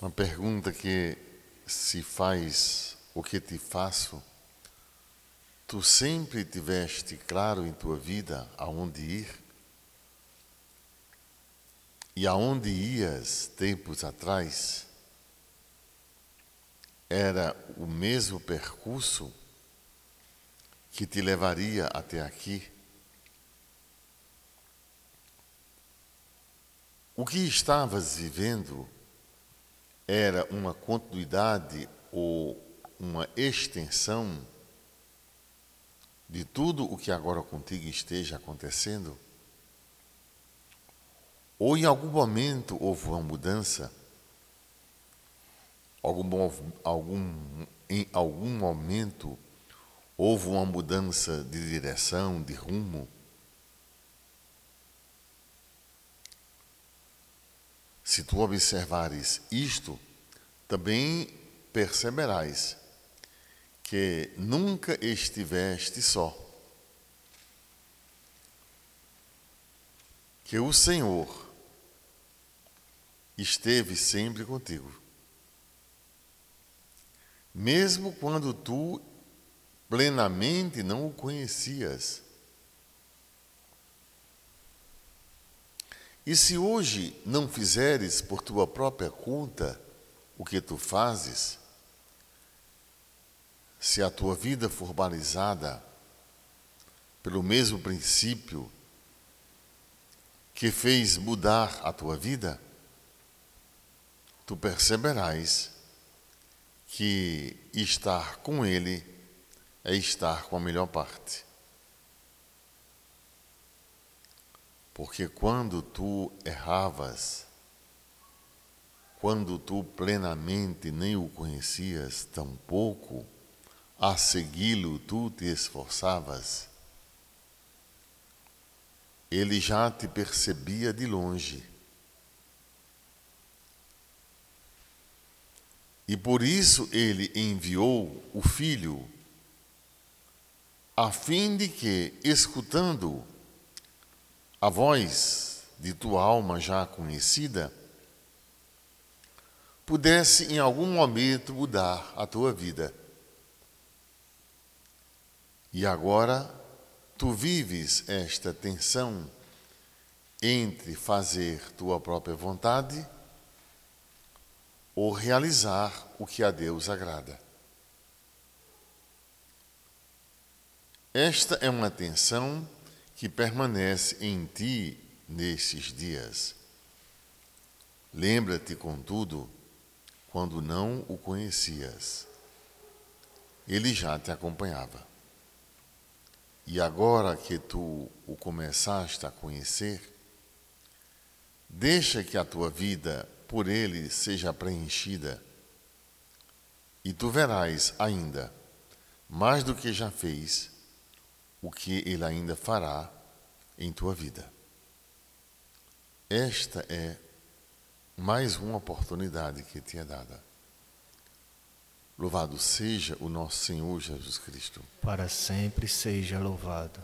Uma pergunta que se faz, o que te faço, tu sempre tiveste claro em tua vida aonde ir? E aonde ias tempos atrás? Era o mesmo percurso que te levaria até aqui? O que estavas vivendo era uma continuidade ou uma extensão de tudo o que agora contigo esteja acontecendo? Ou em algum momento houve uma mudança? Algum, algum, em algum momento houve uma mudança de direção, de rumo? Se tu observares isto, também perceberás que nunca estiveste só. Que o Senhor esteve sempre contigo. Mesmo quando tu plenamente não o conhecias. E se hoje não fizeres por tua própria conta o que tu fazes, se a tua vida for balizada pelo mesmo princípio que fez mudar a tua vida, tu perceberás que estar com Ele é estar com a melhor parte. Porque quando tu erravas, quando tu plenamente nem o conhecias, tampouco a segui-lo tu te esforçavas, ele já te percebia de longe. E por isso ele enviou o Filho, a fim de que, escutando a voz de tua alma já conhecida, pudesse em algum momento mudar a tua vida. E agora tu vives esta tensão entre fazer tua própria vontade ou realizar o que a Deus agrada. Esta é uma tensão que permanece em ti nesses dias. Lembra-te, contudo, quando não o conhecias. Ele já te acompanhava. E agora que tu o começaste a conhecer, deixa que a tua vida por ele seja preenchida, e tu verás ainda, mais do que já fez, o que ele ainda fará em tua vida. Esta é mais uma oportunidade que te é dada. Louvado seja o nosso Senhor Jesus Cristo. Para sempre seja louvado.